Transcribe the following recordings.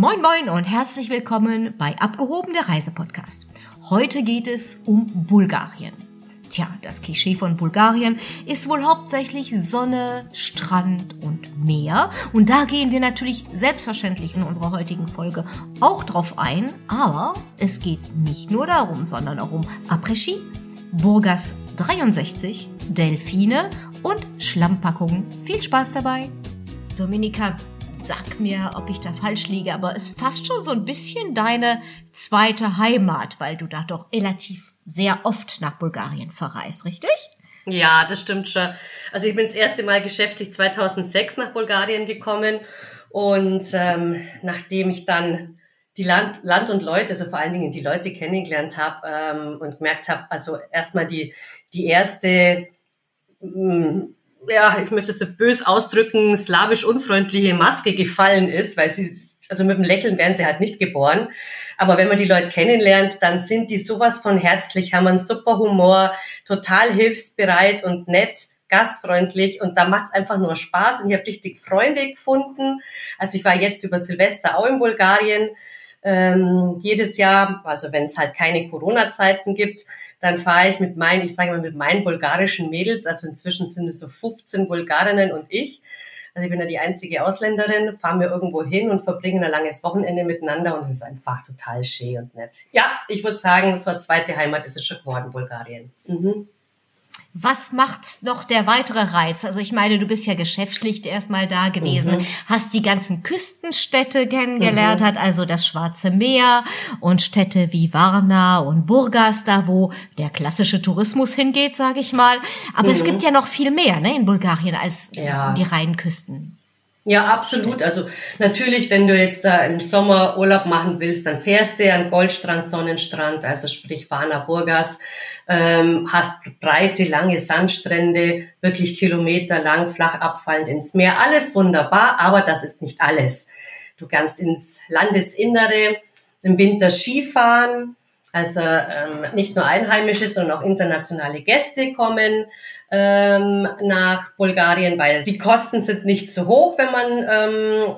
Moin moin und herzlich willkommen bei Abgehoben der Reisepodcast. Heute geht es um Bulgarien. Tja, das Klischee von Bulgarien ist wohl hauptsächlich Sonne, Strand und Meer. Und da gehen wir natürlich selbstverständlich in unserer heutigen Folge auch drauf ein. Aber es geht nicht nur darum, sondern auch um Après-Ski, Burgas 63, Delfine und Schlammpackungen. Viel Spaß dabei! Dominika, sag mir, ob ich da falsch liege, aber es ist fast schon so ein bisschen deine zweite Heimat, weil du da doch relativ sehr oft nach Bulgarien verreist, richtig? Ja, das stimmt schon. Also ich bin das erste Mal geschäftlich 2006 nach Bulgarien gekommen und ähm, nachdem ich dann die Land, Land und Leute, also vor allen Dingen die Leute kennengelernt habe ähm, und gemerkt habe, also erstmal die, die erste mh, mm, ja, ich möchte es so bös ausdrücken, slawisch unfreundliche Maske gefallen ist, weil sie, also mit dem Lächeln werden sie halt nicht geboren. Aber wenn man die Leute kennenlernt, dann sind die sowas von herzlich, haben einen super Humor, total hilfsbereit und nett, gastfreundlich und da macht's einfach nur Spaß und ich habe richtig Freunde gefunden. Also ich war jetzt über Silvester auch in Bulgarien ähm, jedes Jahr, also wenn es halt keine Corona-Zeiten gibt, dann fahre ich mit meinen, ich sage mal mit meinen bulgarischen Mädels, also inzwischen sind es so 15 Bulgarinnen und ich, also ich bin ja die einzige Ausländerin, fahren wir irgendwo hin und verbringen ein langes Wochenende miteinander und es ist einfach total schön und nett. Ja, ich würde sagen, so eine zweite Heimat ist es schon geworden, Bulgarien. Mhm. Was macht noch der weitere Reiz? Also ich meine, du bist ja geschäftlich erstmal da gewesen, mhm. hast die ganzen Küstenstädte kennengelernt, mhm. hat also das Schwarze Meer und Städte wie Varna und Burgas, da wo der klassische Tourismus hingeht, sage ich mal. Aber mhm. es gibt ja noch viel mehr ne, in Bulgarien als ja. die reinen Küsten. Ja, absolut. Also natürlich, wenn du jetzt da im Sommer Urlaub machen willst, dann fährst du an Goldstrand, Sonnenstrand, also sprich Varna Burgas, ähm, hast breite, lange Sandstrände, wirklich kilometerlang, flach abfallend ins Meer. Alles wunderbar, aber das ist nicht alles. Du kannst ins Landesinnere im Winter Skifahren, also ähm, nicht nur Einheimische, sondern auch internationale Gäste kommen ähm, nach Bulgarien, weil die Kosten sind nicht so hoch, wenn man ähm,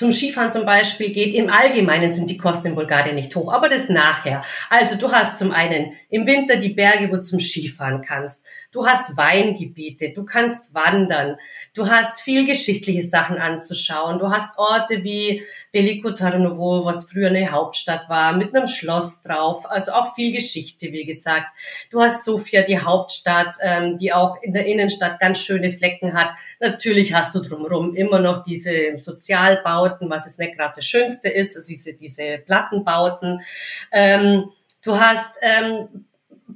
zum Skifahren zum Beispiel geht. Im Allgemeinen sind die Kosten in Bulgarien nicht hoch, aber das nachher. Also du hast zum einen im Winter die Berge, wo du zum Skifahren kannst. Du hast Weingebiete, du kannst wandern, du hast viel geschichtliche Sachen anzuschauen. Du hast Orte wie Veliko Tarnovo, was früher eine Hauptstadt war, mit einem Schloss drauf. Also auch viel Geschichte, wie gesagt. Du hast Sofia, die Hauptstadt, ähm, die auch in der Innenstadt ganz schöne Flecken hat. Natürlich hast du drumherum immer noch diese Sozialbauten, was jetzt nicht gerade das Schönste ist, also diese, diese Plattenbauten. Ähm, du hast ähm,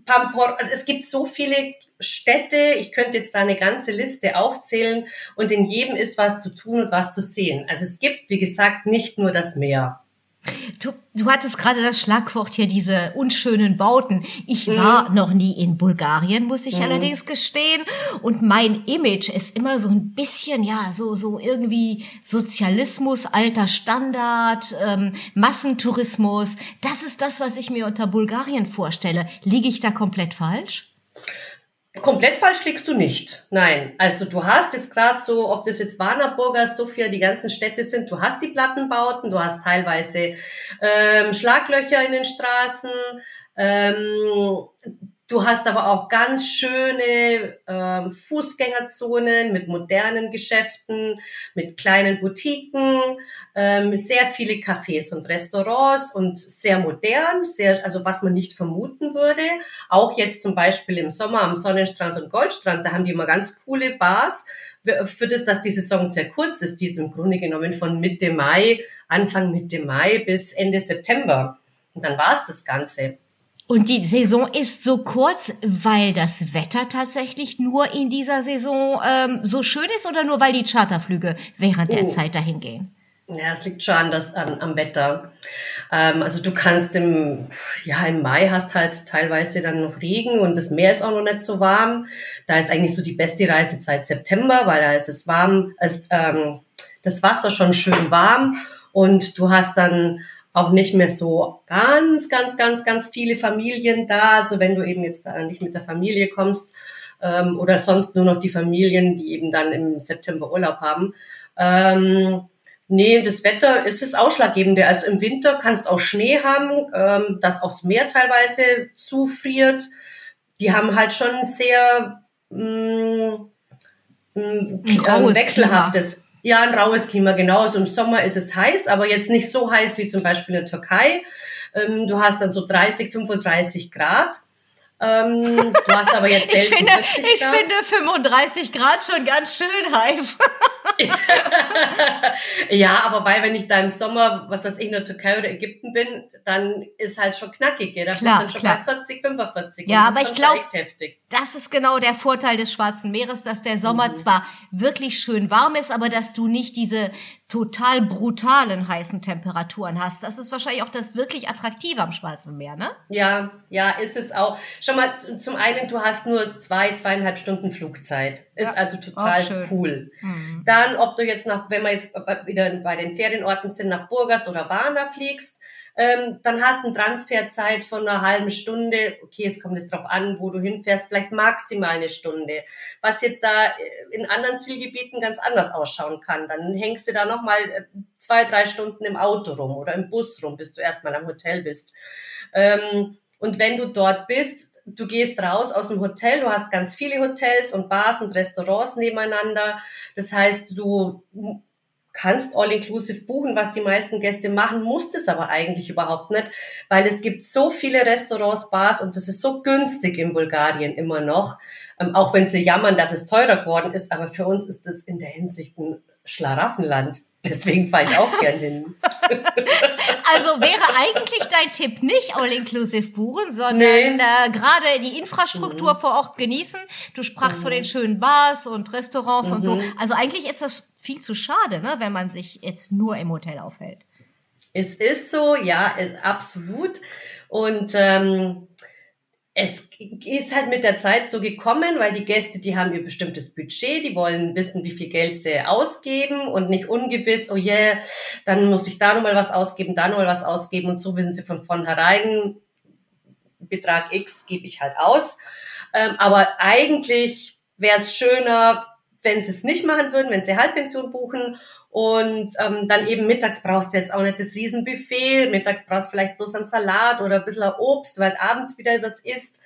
Pampor, also es gibt so viele Städte, ich könnte jetzt da eine ganze Liste aufzählen und in jedem ist was zu tun und was zu sehen. Also es gibt, wie gesagt, nicht nur das Meer. Du, du hattest gerade das Schlagwort hier, diese unschönen Bauten. Ich mhm. war noch nie in Bulgarien, muss ich mhm. allerdings gestehen. Und mein Image ist immer so ein bisschen, ja, so, so irgendwie Sozialismus, alter Standard, ähm, Massentourismus. Das ist das, was ich mir unter Bulgarien vorstelle. Liege ich da komplett falsch? Komplett falsch liegst du nicht. Nein. Also du hast jetzt gerade so, ob das jetzt Warner, Burger, Sofia, die ganzen Städte sind, du hast die Plattenbauten, du hast teilweise ähm, Schlaglöcher in den Straßen, ähm, Du hast aber auch ganz schöne äh, Fußgängerzonen mit modernen Geschäften, mit kleinen Boutiquen, ähm, sehr viele Cafés und Restaurants und sehr modern, sehr, also was man nicht vermuten würde. Auch jetzt zum Beispiel im Sommer am Sonnenstrand und Goldstrand, da haben die immer ganz coole Bars. Für das, dass die Saison sehr kurz ist, die ist im Grunde genommen von Mitte Mai, Anfang Mitte Mai bis Ende September. Und dann war es das Ganze. Und die Saison ist so kurz, weil das Wetter tatsächlich nur in dieser Saison ähm, so schön ist oder nur weil die Charterflüge während der oh. Zeit dahin gehen? Ja, es liegt schon anders am, am Wetter. Ähm, also du kannst im, ja, im Mai hast halt teilweise dann noch Regen und das Meer ist auch noch nicht so warm. Da ist eigentlich so die beste Reisezeit September, weil da ist es warm, es, ähm, das Wasser schon schön warm und du hast dann auch nicht mehr so ganz, ganz, ganz, ganz viele Familien da. Also wenn du eben jetzt da nicht mit der Familie kommst ähm, oder sonst nur noch die Familien, die eben dann im September Urlaub haben. Ähm, Nee, das Wetter ist das Ausschlaggebende. Also im Winter kannst auch Schnee haben, ähm, das Meer teilweise zufriert. Die haben halt schon sehr mh, mh, ein wechselhaftes. Ja, ein raues Klima, genau. Also im Sommer ist es heiß, aber jetzt nicht so heiß wie zum Beispiel in der Türkei. Ähm, du hast dann so 30, 35 Grad. Ähm, du hast aber jetzt ich finde, ich finde 35 Grad schon ganz schön heiß. ja, aber weil wenn ich da im Sommer, was weiß ich, in der Türkei oder Ägypten bin, dann ist halt schon knackig. Da klar, dann schon klar. bei 40, 45. Ja, aber ich glaube, das ist genau der Vorteil des Schwarzen Meeres, dass der Sommer mhm. zwar wirklich schön warm ist, aber dass du nicht diese total brutalen heißen Temperaturen hast. Das ist wahrscheinlich auch das wirklich Attraktive am Schwarzen Meer, ne? Ja, ja, ist es auch. Schon mal, zum einen, du hast nur zwei, zweieinhalb Stunden Flugzeit. Ist ja, also total cool. Mhm. Dann, ob du jetzt nach, wenn wir jetzt wieder bei den Ferienorten sind, nach Burgas oder Varna fliegst, ähm, dann hast du eine Transferzeit von einer halben Stunde. Okay, es kommt jetzt drauf an, wo du hinfährst, vielleicht maximal eine Stunde. Was jetzt da äh, in anderen Zielgebieten ganz anders ausschauen kann. Dann hängst du da nochmal äh, zwei, drei Stunden im Auto rum oder im Bus rum, bis du erstmal am Hotel bist. Ähm, und wenn du dort bist, du gehst raus aus dem Hotel, du hast ganz viele Hotels und Bars und Restaurants nebeneinander. Das heißt, du kannst all-inclusive buchen, was die meisten Gäste machen, musst es aber eigentlich überhaupt nicht, weil es gibt so viele Restaurants, Bars und das ist so günstig in Bulgarien immer noch, ähm, auch wenn sie jammern, dass es teurer geworden ist, aber für uns ist das in der Hinsicht ein Schlaraffenland. Deswegen fahre ich auch gern hin. also wäre eigentlich dein Tipp nicht All-Inclusive buchen, sondern nee. äh, gerade die Infrastruktur mhm. vor Ort genießen. Du sprachst mhm. von den schönen Bars und Restaurants mhm. und so. Mhm. Also eigentlich ist das viel zu schade, ne, wenn man sich jetzt nur im Hotel aufhält. Es ist so, ja, absolut. Und ähm, es ist halt mit der Zeit so gekommen, weil die Gäste, die haben ihr bestimmtes Budget, die wollen wissen, wie viel Geld sie ausgeben und nicht ungewiss, oh yeah, dann muss ich da nochmal was ausgeben, da nochmal was ausgeben und so wissen sie von vornherein, Betrag X gebe ich halt aus. Ähm, aber eigentlich wäre es schöner, wenn sie es nicht machen würden, wenn sie Halbpension buchen und ähm, dann eben mittags brauchst du jetzt auch nicht das Riesenbuffet. Mittags brauchst du vielleicht bloß einen Salat oder ein bisschen Obst, weil abends wieder was isst.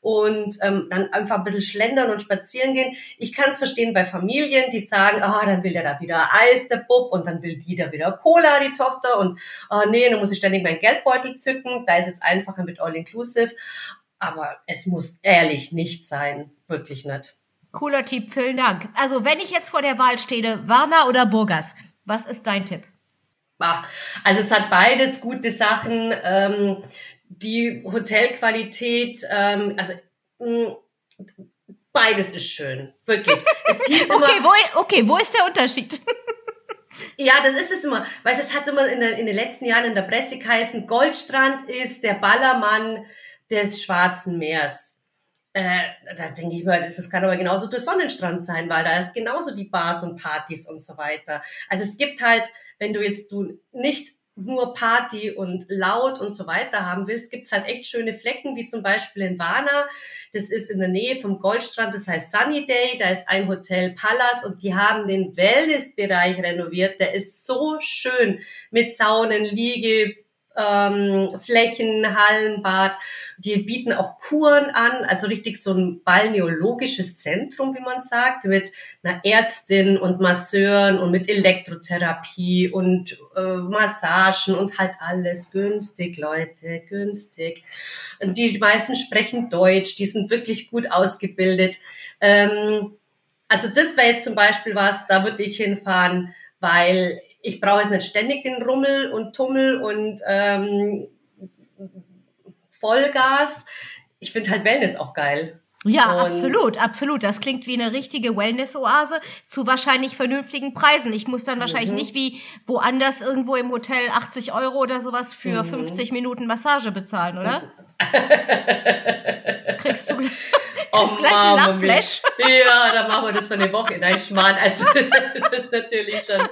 Und ähm, dann einfach ein bisschen schlendern und spazieren gehen. Ich kann es verstehen bei Familien, die sagen, ah, dann will der da wieder Eis, der Bub, und dann will die da wieder Cola, die Tochter, und ah, nee, dann muss ich ständig meinen Geldbeutel zücken. Da ist es einfacher mit All-Inclusive. Aber es muss ehrlich nicht sein. Wirklich nicht. Cooler Tipp, vielen Dank. Also, wenn ich jetzt vor der Wahl stehe, Warner oder Burgas, was ist dein Tipp? Ach, also es hat beides gute Sachen. Ähm, die Hotelqualität, ähm, also mh, mm, beides ist schön, wirklich. Es hieß immer, okay, wo, okay, wo ist der Unterschied? Ja, das ist es immer. Weil es hat immer in, der, in den letzten Jahren in der Presse geheißen, Goldstrand ist der Ballermann des Schwarzen Meers. Äh, da denke ich mir, das kann aber genauso der Sonnenstrand sein, weil da ist genauso die Bars und Partys und so weiter. Also es gibt halt, wenn du jetzt du nicht nur Party und laut und so weiter haben willst, gibt's halt echt schöne Flecken, wie zum Beispiel in Varna. Das ist in der Nähe vom Goldstrand, das heißt Sunny Day. Da ist ein Hotel Palace und die haben den Wellnessbereich renoviert. Der ist so schön mit Saunen, Liege, ähm, Flächen, Hallenbad. Die bieten auch Kuren an, also richtig so ein balneologisches Zentrum, wie man sagt, mit einer Ärztin und Masseuren und mit Elektrotherapie und äh, Massagen und halt alles günstig, Leute, günstig. Und die meisten sprechen Deutsch, die sind wirklich gut ausgebildet. Ähm, also das wäre jetzt zum Beispiel was, da würde ich hinfahren, weil ich brauche jetzt nicht ständig den Rummel und Tummel und ähm, Vollgas. Ich finde halt Wellness auch geil. Ja, und absolut, absolut. Das klingt wie eine richtige Wellness-Oase zu wahrscheinlich vernünftigen Preisen. Ich muss dann wahrscheinlich mhm. nicht wie woanders irgendwo im Hotel 80 Euro oder sowas für mhm. 50 Minuten Massage bezahlen, oder? kriegst du, kriegst oh, gleich ein Lachflash? Ja, dann machen wir das von der Woche. Nein, Schmarrn. Also, das ist natürlich schon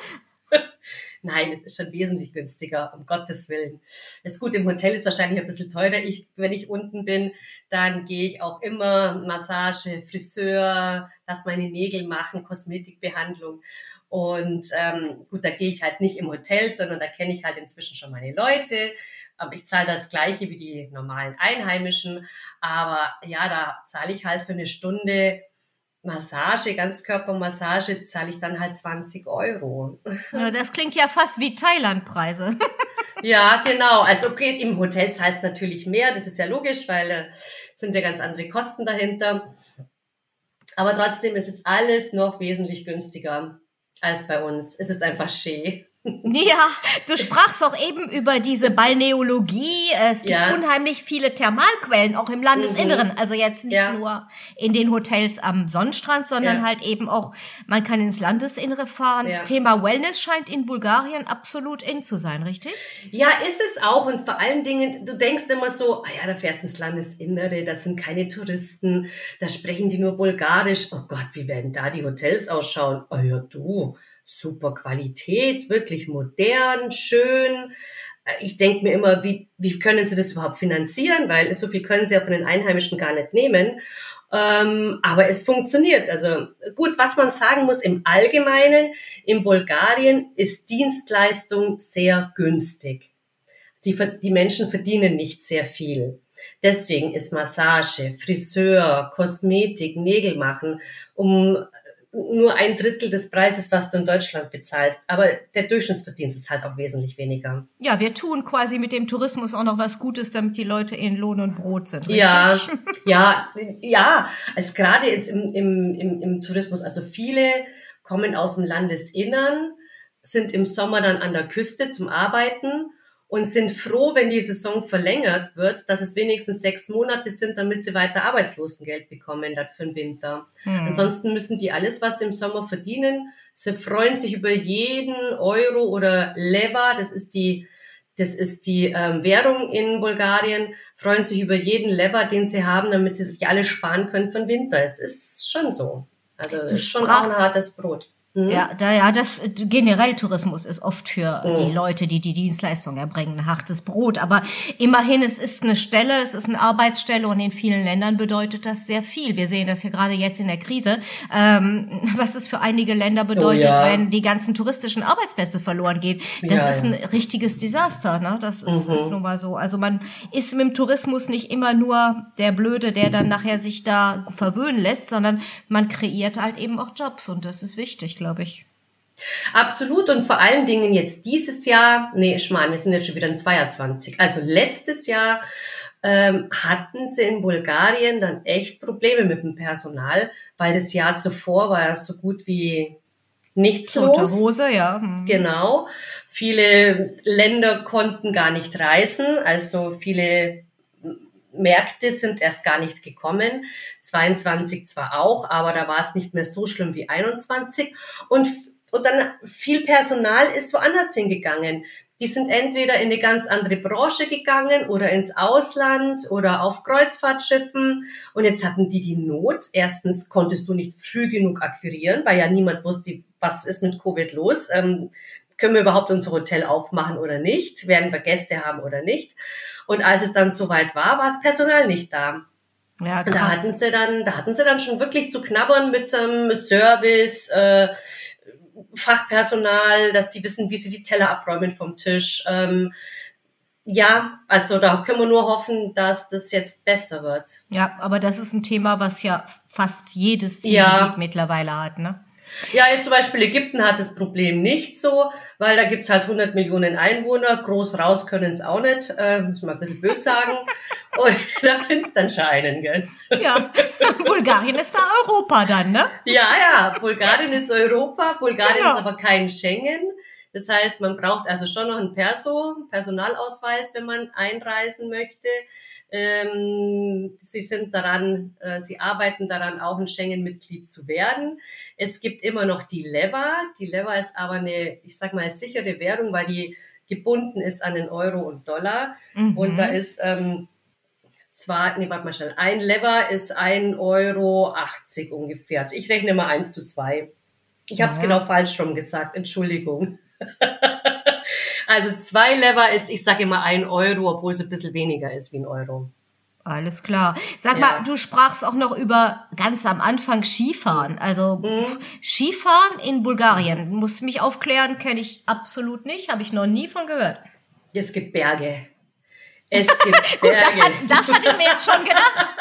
Nein, es ist schon wesentlich günstiger, um Gottes Willen. Jetzt gut, im Hotel ist wahrscheinlich ein bisschen teurer. Ich, wenn ich unten bin, dann gehe ich auch immer Massage, Friseur, lass meine Nägel machen, Kosmetikbehandlung. Und ähm, gut, da gehe ich halt nicht im Hotel, sondern da kenne ich halt inzwischen schon meine Leute. Aber ich zahle das gleiche wie die normalen Einheimischen. Aber ja, da zahle ich halt für eine Stunde Massage, Ganzkörpermassage, zahle ich dann halt 20 Euro. Ja, das klingt ja fast wie Thailandpreise. ja, genau. Also okay, im Hotel zahlst natürlich mehr, das ist ja logisch, weil äh, sind ja ganz andere Kosten dahinter. Aber trotzdem ist es alles noch wesentlich günstiger als bei uns. Es ist einfach schön. Ja, du sprachst auch eben über diese Balneologie. Es gibt ja. unheimlich viele Thermalquellen, auch im Landesinneren. Mhm. Also jetzt nicht ja. nur in den Hotels am Sonnenstrand, sondern ja. halt eben auch, man kann ins Landesinnere fahren. Thema Wellness scheint in Bulgarien absolut in zu sein, richtig? Ja, ist es auch. Und vor allen Dingen, du denkst immer so, ah ja, da fährst du ins Landesinnere, das sind keine Touristen, da sprechen die nur Bulgarisch. Oh Gott, wie werden da die Hotels ausschauen? Oh ja, du super Qualität, wirklich modern, schön. Äh, ich denke mir immer, wie, wie können sie das überhaupt finanzieren? Weil so viel können sie ja von den Einheimischen gar nicht nehmen. Ähm, aber es funktioniert. Also gut, was man sagen muss im Allgemeinen, in Bulgarien ist Dienstleistung sehr günstig. Die, die Menschen verdienen nicht sehr viel. Deswegen ist Massage, Friseur, Kosmetik, Nägel machen, um nur ein Drittel des Preises, was du in Deutschland bezahlst. Aber der Durchschnittsverdienst ist halt auch wesentlich weniger. Ja, wir tun quasi mit dem Tourismus auch noch was Gutes, damit die Leute in Lohn und Brot sind. Richtig? Ja, ja, ja. Also gerade jetzt im, im, im, im Tourismus, also viele kommen aus dem Landesinnern, sind im Sommer dann an der Küste zum Arbeiten und sind froh, wenn die Saison verlängert wird, dass es wenigstens sechs Monate sind, damit sie weiter Arbeitslosengeld bekommen dann für den Winter. Hm. Ansonsten müssen die alles, was sie im Sommer verdienen, sie freuen sich über jeden Euro oder Leva, das ist die das ist die ähm, Währung in Bulgarien, freuen sich über jeden Lever, den sie haben, damit sie sich alle sparen können für den Winter. Es ist schon so. Also es ist schon auch ein hartes Brot. Mhm. Ja, da, ja, das generell Tourismus ist oft für mhm. die Leute, die die Dienstleistung erbringen, ein hartes Brot. Aber immerhin, es ist eine Stelle, es ist eine Arbeitsstelle und in vielen Ländern bedeutet das sehr viel. Wir sehen das ja gerade jetzt in der Krise, ähm, was es für einige Länder bedeutet, oh, ja. wenn die ganzen touristischen Arbeitsplätze verloren gehen. Das ja, ist ein ja. richtiges Desaster. Ne? Das ist, mhm. ist nun mal so. Also man ist mit dem Tourismus nicht immer nur der Blöde, der dann nachher sich da verwöhnen lässt, sondern man kreiert halt eben auch Jobs und das ist wichtig glaube ich. Absolut und vor allen Dingen jetzt dieses Jahr, nee, ich meine, wir sind jetzt schon wieder in 22. Also letztes Jahr ähm, hatten sie in Bulgarien dann echt Probleme mit dem Personal, weil das Jahr zuvor war ja so gut wie nichts Tote los. Hose, ja. Hm. Genau. Viele Länder konnten gar nicht reisen, also viele Märkte sind erst gar nicht gekommen. 22 zwar auch, aber da war es nicht mehr so schlimm wie 21. Und, und dann viel Personal ist woanders hingegangen. Die sind entweder in eine ganz andere Branche gegangen oder ins Ausland oder auf Kreuzfahrtschiffen. Und jetzt hatten die die Not. Erstens konntest du nicht früh genug akquirieren, weil ja niemand wusste, was ist mit Covid los. Ähm, können wir überhaupt unser Hotel aufmachen oder nicht? Werden wir Gäste haben oder nicht? Und als es dann soweit war, war das Personal nicht da. Ja, krass. Da hatten sie dann, da hatten sie dann schon wirklich zu knabbern mit ähm, Service, äh, Fachpersonal, dass die wissen, wie sie die Teller abräumen vom Tisch. Ähm, ja, also da können wir nur hoffen, dass das jetzt besser wird. Ja, aber das ist ein Thema, was ja fast jedes Ziel ja. mittlerweile hat, ne? Ja, jetzt zum Beispiel Ägypten hat das Problem nicht so, weil da gibt's halt 100 Millionen Einwohner, groß raus können es auch nicht, äh, muss man ein bisschen böse sagen. Und da findest dann scheinen, gell? Ja, Bulgarien ist da Europa dann, ne? Ja, ja, Bulgarien ist Europa, Bulgarien genau. ist aber kein Schengen. Das heißt, man braucht also schon noch einen Perso, Personalausweis, wenn man einreisen möchte. Ähm, sie sind daran, äh, sie arbeiten daran, auch ein Schengen-Mitglied zu werden. Es gibt immer noch die Lever. Die Lever ist aber eine, ich sag mal, sichere Währung, weil die gebunden ist an den Euro und Dollar. Mhm. Und da ist ähm, zwar, nee, warte mal schnell, ein Lever ist ein Euro 80 ungefähr. Also ich rechne mal eins zu zwei. Ich habe es genau falsch rum gesagt, Entschuldigung. Also zwei Lever ist, ich sage immer ein Euro, obwohl es ein bisschen weniger ist wie ein Euro. Alles klar. Sag Ja. mal, du sprachst auch noch über ganz am Anfang Skifahren. Also Mhm. Skifahren in Bulgarien. Musst mich aufklären, kenne ich absolut nicht, habe ich noch nie von gehört. Es gibt Berge. Es gibt Gut, Berge. das, hat, das hatte ich mir jetzt schon gedacht.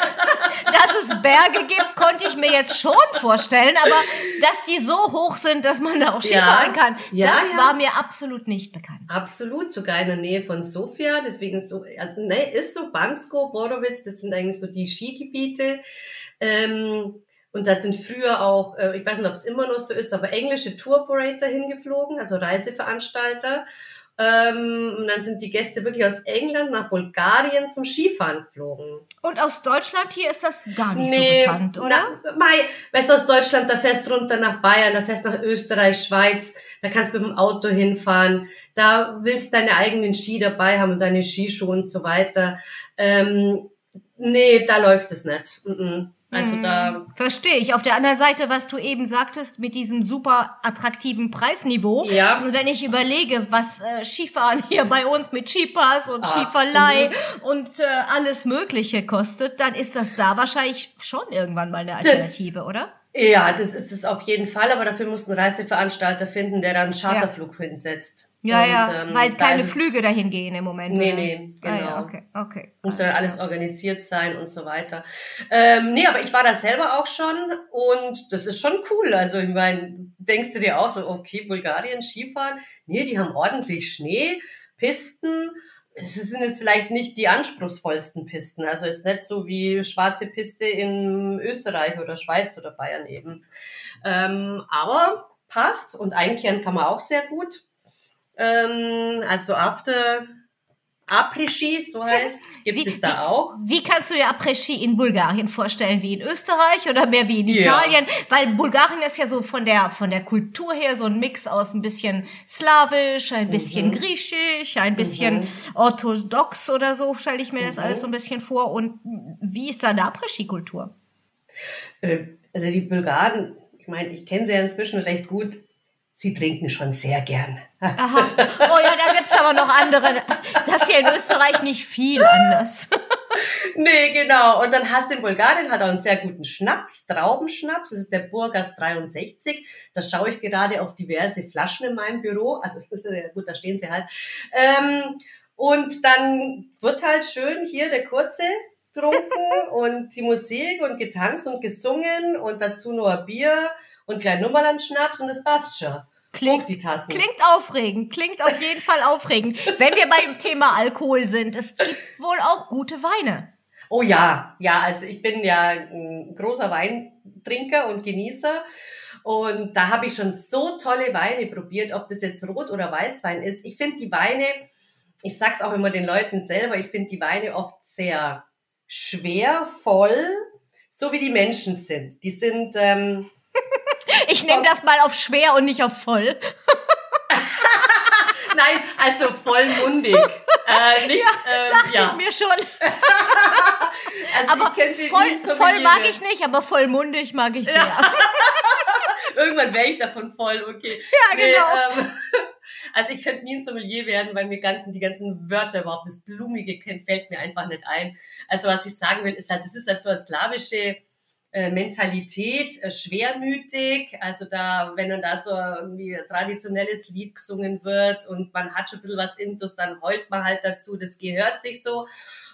Dass es Berge gibt, konnte ich mir jetzt schon vorstellen, aber dass die so hoch sind, dass man da auch Ja. Skifahren kann, Ja, das ja. war mir absolut nicht bekannt. Absolut, sogar in der Nähe von Sofia. Deswegen so, also ne, ist so Bansko, Borowitz, das sind eigentlich so die Skigebiete. Ähm, und da sind früher auch, äh, ich weiß nicht, ob es immer noch so ist, aber englische Tour-Operator hingeflogen, also Reiseveranstalter. Ähm, und dann sind die Gäste wirklich aus England nach Bulgarien zum Skifahren geflogen. Und aus Deutschland hier ist das gar nicht Nee, so bekannt, oder? Na, Mai, weißt du, aus Deutschland, da fährst du runter nach Bayern, da fährst du nach Österreich, Schweiz, da kannst du mit dem Auto hinfahren, da willst deine eigenen Ski dabei haben und deine Skischuhe und so weiter. Ähm, nee, da läuft es nicht. Mhm. Also da, Verstehe ich. Auf der anderen Seite, was du eben sagtest, mit diesem super attraktiven Preisniveau. Ja. Und wenn ich überlege, was äh, Skifahren hier bei uns mit Skipass und Absolut. Skiverleih und äh, alles Mögliche kostet, dann ist das da wahrscheinlich schon irgendwann mal eine Alternative, oder? Ja, das ist es auf jeden Fall, aber dafür musst du einen Reiseveranstalter finden, der dann einen Charterflug hinsetzt. Ja, Und, ja, ähm, weil keine Flüge dahin gehen im Moment. Nee, oder? nee, Ah, ja, genau. okay, okay. muss dann Alles alles klar. organisiert sein und so weiter. Ähm, nee, aber ich war da selber auch schon und das ist schon cool. Also ich meine, denkst du dir auch so, okay, Bulgarien, Skifahren, nee, die haben ordentlich Schnee, Pisten. Es sind jetzt vielleicht nicht die anspruchsvollsten Pisten, also jetzt nicht so wie schwarze Piste in Österreich oder Schweiz oder Bayern eben. Ähm, aber passt und einkehren kann man auch sehr gut. Ähm, also After Après-Ski, so heißt gibt Wie- es da auch. Wie kannst du dir Après-Ski in Bulgarien vorstellen? Wie in Österreich oder mehr wie in Ja. Italien? Weil Bulgarien ist ja so von der, von der Kultur her so ein Mix aus ein bisschen slawisch, ein bisschen Mhm. griechisch, ein bisschen orthodox oder so, stelle ich mir das Mhm. alles so ein bisschen vor. Und wie ist da eine Après-Ski-Kultur? Äh, Also die Bulgaren, ich meine, ich kenne sie ja inzwischen recht gut, sie trinken schon sehr gern. Aha. Oh ja, da gibt's aber noch andere. Das ist ja in Österreich nicht viel anders. nee, genau. Und dann hast du in Bulgarien hat auch einen sehr guten Schnaps, Traubenschnaps. Das ist der Burgas 63. Da schaue ich gerade auf diverse Flaschen in meinem Büro. Also gut, da stehen sie halt. Ähm, und dann wird halt schön hier der kurze getrunken und die Musik und getanzt und gesungen und dazu nur ein Bier und klein Nummerland Schnaps und das passt schon. Klingt, Hoch die Tassen. klingt aufregend, klingt auf jeden Fall aufregend. Wenn wir beim Thema Alkohol sind, es gibt wohl auch gute Weine. Oh ja, ja, also ich bin ja ein großer Weintrinker und Genießer. Und da habe ich schon so tolle Weine probiert, ob das jetzt Rot- oder Weißwein ist. Ich finde die Weine, ich sag's auch immer den Leuten selber, ich finde die Weine oft sehr schwer, voll, so wie die Menschen sind. Die sind, ähm, Ich nehme das mal auf schwer und nicht auf voll. nein, also vollmundig. äh, nicht, ähm, Dachte ja. ich mir schon. Also Aber ich kenn sie voll, so voll mag ich nicht, aber vollmundig mag ich sehr. Irgendwann wäre ich davon voll, okay. Ja, genau. ähm, also ich könnte nie ein Sommelier werden, weil mir ganzen, die ganzen Wörter überhaupt, das Blumige fällt mir einfach nicht ein. Also was ich sagen will, ist halt, das ist halt so eine slawische äh, Mentalität, äh, schwermütig. Also da, wenn dann da so ein traditionelles Lied gesungen wird und man hat schon ein bisschen was intus, dann heult man halt dazu, das gehört sich so.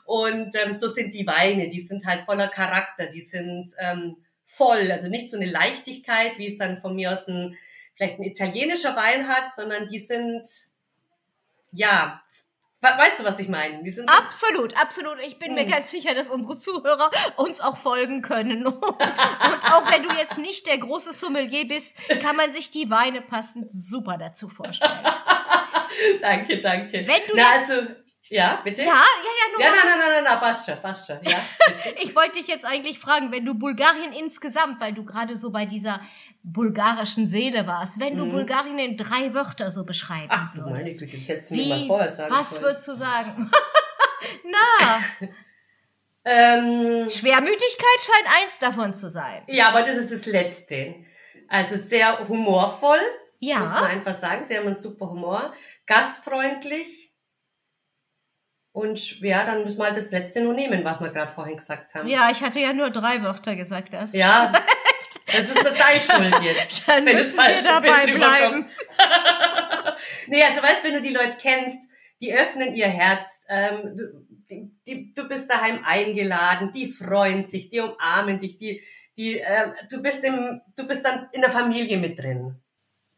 Und ähm, so sind die Weine, die sind halt voller Charakter, die sind ähm, voll, also nicht so eine Leichtigkeit, wie es dann von mir aus ein, vielleicht ein italienischer Wein hat, sondern die sind, ja, weißt du, was ich meine? So, Absolut, absolut. Ich bin mir Hm. ganz sicher, dass unsere Zuhörer uns auch folgen können. Und auch wenn du jetzt nicht der große Sommelier bist, kann man sich die Weine passend super dazu vorstellen. danke, danke. Wenn du Na, jetzt- also, ja, bitte? Ja, ja, ja, nur Ja, nein, nein, nein, nein, passt schon, passt schon, ja. Ich wollte dich jetzt eigentlich fragen, wenn du Bulgarien insgesamt, weil du gerade so bei dieser bulgarischen Seele warst, wenn du Bulgarien in drei Wörter so beschreiben Mhm. Ach, meine würdest. Güte, ich hätte es mir mal vorher sagen was würdest du sagen? Na, Ähm, Schwermütigkeit scheint eins davon zu sein. ja, aber das ist das Letzte. Also sehr humorvoll, Ja. muss man einfach sagen. Sie haben einen super Humor. Gastfreundlich Und ja, dann müssen wir halt das letzte nur nehmen, was wir gerade vorhin gesagt haben. Ja, ich hatte ja nur drei Wörter gesagt. Das ja, das ist deine Schuld jetzt. dann wenn müssen wir dabei bleiben. nee, also weißt, wenn du die Leute kennst, die öffnen ihr Herz, ähm, du, die, die, du bist daheim eingeladen, die freuen sich, die umarmen dich, die, die, äh, du bist im, du bist dann in der Familie mit drin.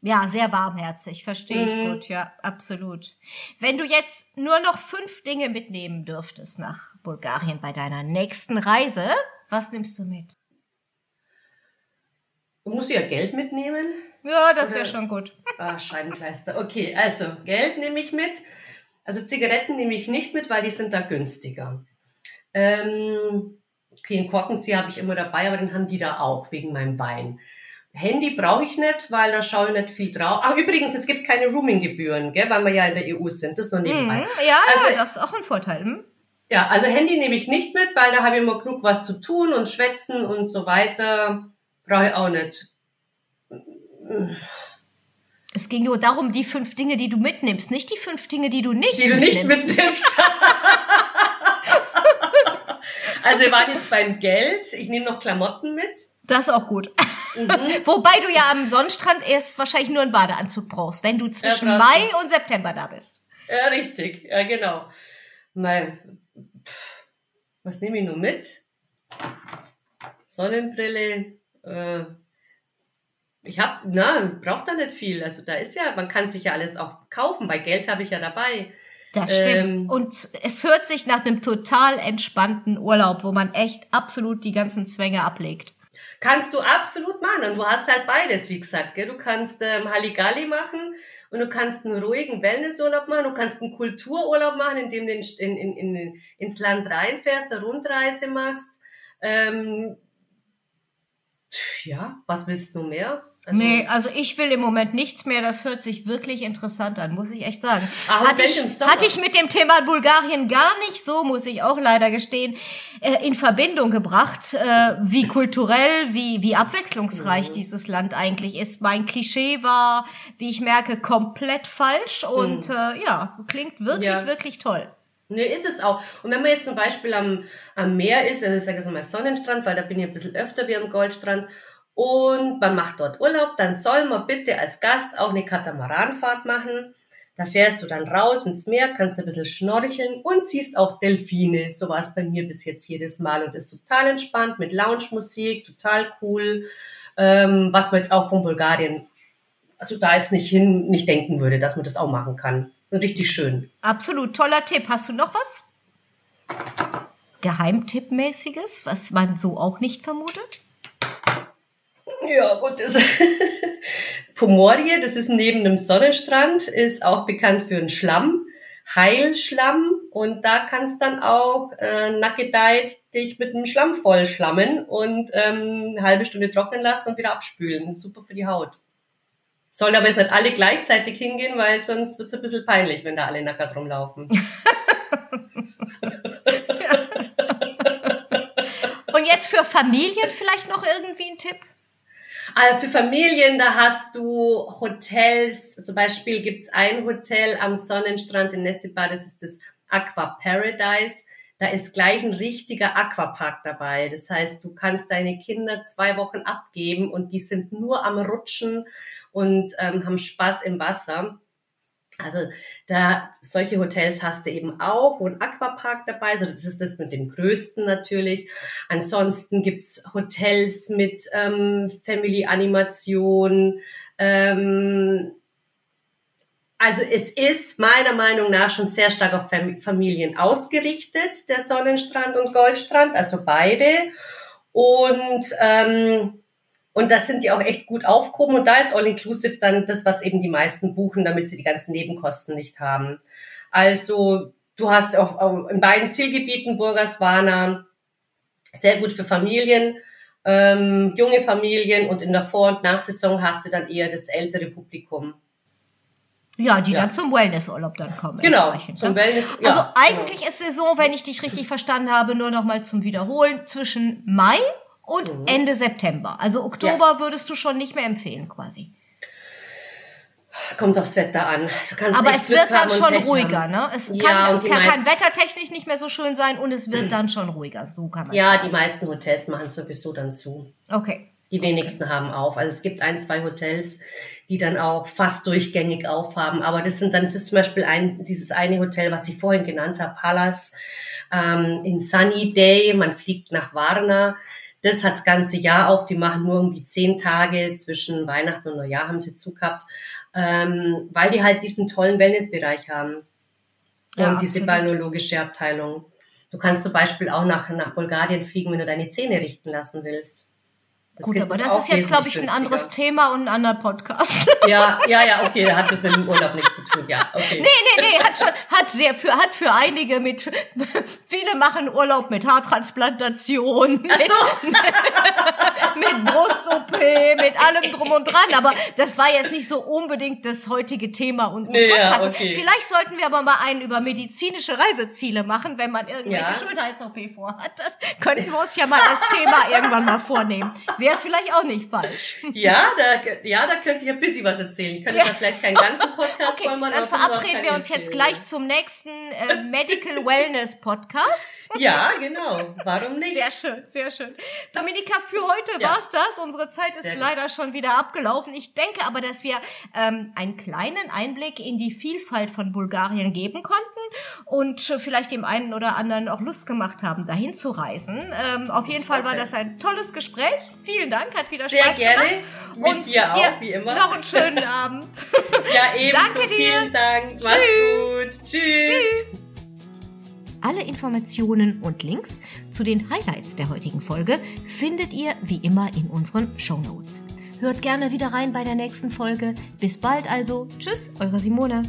Ja, sehr warmherzig, verstehe ich mhm. gut, ja, absolut. Wenn du jetzt nur noch fünf Dinge mitnehmen dürftest nach Bulgarien bei deiner nächsten Reise, was nimmst du mit? Muss ich ja Geld mitnehmen? Ja, das wäre schon gut. Ah, Scheibenkleister. Okay, also Geld nehme ich mit. Also Zigaretten nehme ich nicht mit, weil die sind da günstiger. Ähm, okay, einen Korkenzieher habe ich immer dabei, aber den haben die da auch wegen meinem Wein. Handy brauche ich nicht, weil da schaue ich nicht viel drauf. Ach, übrigens, es gibt keine Roaming-Gebühren, gell, weil wir ja in der EU sind. Das ist nur nebenbei. Mhm, ja, also, ja, das ist auch ein Vorteil. Hm? Ja, also Handy nehme ich nicht mit, weil da habe ich immer genug was zu tun und schwätzen und so weiter. Brauche ich auch nicht. Es ging nur darum, die fünf Dinge, die du mitnimmst, nicht die fünf Dinge, die du nicht die mitnimmst. Die du nicht mitnimmst. also wir waren jetzt beim Geld. Ich nehme noch Klamotten mit. Das ist auch gut. Mhm. Wobei du ja am Sonnenstrand erst wahrscheinlich nur einen Badeanzug brauchst, wenn du zwischen ja, Mai und September da bist. Ja, richtig. Ja, genau. Mal, was nehme ich nur mit? Sonnenbrille. Äh, ich habe, na, braucht da nicht viel. Also da ist ja, man kann sich ja alles auch kaufen. Bei Geld habe ich ja dabei. Das stimmt. Ähm, und es hört sich nach einem total entspannten Urlaub, wo man echt absolut die ganzen Zwänge ablegt. Kannst du absolut machen. Und du hast halt beides, wie gesagt. Gell? Du kannst ähm, Halligalli machen und du kannst einen ruhigen Wellnessurlaub machen. Du kannst einen Kultururlaub machen, indem du in, in, in, ins Land reinfährst, eine Rundreise machst. Ähm, ja, was willst du mehr? Also, nee, also ich will im Moment nichts mehr. Das hört sich wirklich interessant an, muss ich echt sagen. Ach, hatte, ich, hatte ich mit dem Thema Bulgarien gar nicht so, muss ich auch leider gestehen, äh, in Verbindung gebracht, äh, wie kulturell, wie, wie abwechslungsreich mhm. dieses Land eigentlich ist. Mein Klischee war, wie ich merke, komplett falsch und mhm. äh, ja, klingt wirklich, ja. wirklich toll. Ne, ist es auch. Und wenn man jetzt zum Beispiel am, am Meer ist, also ich sage jetzt mal Sonnenstrand, weil da bin ich ein bisschen öfter wie am Goldstrand, und man macht dort Urlaub, dann soll man bitte als Gast auch eine Katamaranfahrt machen. Da fährst du dann raus ins Meer, kannst ein bisschen schnorcheln und siehst auch Delfine. So war es bei mir bis jetzt jedes Mal und ist total entspannt mit Lounge-Musik, total cool. Ähm, was man jetzt auch von Bulgarien, also da jetzt nicht hin, nicht denken würde, dass man das auch machen kann. Richtig schön. Absolut, toller Tipp. Hast du noch was? Geheimtippmäßiges, was man so auch nicht vermutet? Ja, gut. Das Pomorie, das ist neben dem Sonnenstrand, ist auch bekannt für einen Schlamm, Heilschlamm. Und da kannst dann auch äh, nackedeit dich mit einem Schlamm vollschlammen und ähm, eine halbe Stunde trocknen lassen und wieder abspülen. Super für die Haut. Sollen aber jetzt nicht alle gleichzeitig hingehen, weil sonst wird's ein bisschen peinlich, wenn da alle nackert rumlaufen. Und jetzt für Familien vielleicht noch irgendwie ein Tipp? Also für Familien, da hast du Hotels, zum Beispiel gibt's ein Hotel am Sonnenstrand in Nessipa, das ist das Aqua Paradise. Da ist gleich ein richtiger Aquapark dabei. Das heißt, du kannst deine Kinder zwei Wochen abgeben und die sind nur am Rutschen und ähm, haben Spaß im Wasser. Also da solche Hotels hast du eben auch, wo ein Aquapark dabei ist. Also das ist das mit dem größten natürlich. Ansonsten gibt's Hotels mit ähm, Family-Animation. Ähm, also es ist meiner Meinung nach schon sehr stark auf Familien ausgerichtet, der Sonnenstrand und Goldstrand, also beide. Und ähm, und das sind die auch echt gut aufgehoben. Und da ist All-Inclusive dann das, was eben die meisten buchen, damit sie die ganzen Nebenkosten nicht haben. Also du hast auch in beiden Zielgebieten Burgaswana sehr gut für Familien, ähm, junge Familien und in der Vor- und Nachsaison hast du dann eher das ältere Publikum. Ja, die ja. dann zum Wellnessurlaub dann kommen. Genau, zum ne? Wellness. Ja, also eigentlich genau. ist Saison, wenn ich dich richtig verstanden habe, nur noch mal zum Wiederholen zwischen Mai und mhm. Ende September. Also Oktober ja. würdest du schon nicht mehr empfehlen quasi. Kommt aufs Wetter an. Aber es wird dann schon ruhiger, haben. ne? Es ja, kann, kann, kann wettertechnisch nicht mehr so schön sein und es wird dann schon ruhiger. So kann man Ja, sagen. die meisten Hotels machen sowieso dann zu. Okay. Die wenigsten okay. haben auf. Also es gibt ein, zwei Hotels, die dann auch fast durchgängig aufhaben. Aber das sind dann das zum Beispiel ein, dieses eine Hotel, was ich vorhin genannt habe, Palace ähm, in Sunny Day. Man fliegt nach Varna. Das hat das ganze Jahr auf. Die machen nur um die zehn Tage zwischen Weihnachten und Neujahr haben sie zu gehabt ähm, weil die halt diesen tollen Wellnessbereich haben ja, und diese balneologische Abteilung. Du kannst zum Beispiel auch nach, nach Bulgarien fliegen, wenn du deine Zähne richten lassen willst. Das Gut, aber das ist jetzt, glaube ich, ein anderes Thema und ein anderer Podcast. Ja, ja, ja, okay, da hat das mit dem Urlaub nichts zu tun, ja, okay. Nee, nee, nee, hat schon, hat sehr für, hat für einige mit, viele machen Urlaub mit Haartransplantation, mit, so. Mit Brust-OP, mit allem drum und dran, aber das war jetzt nicht so unbedingt das heutige Thema unseres nee, Podcasts. Ja, okay. Vielleicht sollten wir aber mal einen über medizinische Reiseziele machen, wenn man irgendwelche ja. Schönheits-OP vorhat. Das könnten wir uns ja mal als Thema irgendwann mal vornehmen. Wäre vielleicht auch nicht falsch. Ja, da, ja, da könnte ich ein bisschen was erzählen. Ich könnte ja. vielleicht keinen ganzen Podcast okay, machen. Dann verabreden wir uns jetzt gleich zum nächsten äh, Medical Wellness Podcast. Ja, genau. Warum nicht? Sehr schön, sehr schön. Dominika, für heute ja. War's das. Unsere Zeit ist leider schon wieder abgelaufen. Ich denke aber, dass wir ähm, einen kleinen Einblick in die Vielfalt von Bulgarien geben konnten und vielleicht dem einen oder anderen auch Lust gemacht haben, dahin zu reisen. Ähm, auf jeden Fall war das ein tolles Gespräch. Vielen Dank, hat wieder Sehr Spaß gerne. gemacht. Mit und dir auch, wie immer. Noch einen schönen Abend. ja, ebenso. Danke dir. Vielen Dank. Tschüss. Mach's gut. Tschüss. Tschüss. Alle Informationen und Links zu den Highlights der heutigen Folge findet ihr wie immer in unseren Show Notes. Hört gerne wieder rein bei der nächsten Folge. Bis bald also. Tschüss, eure Simone.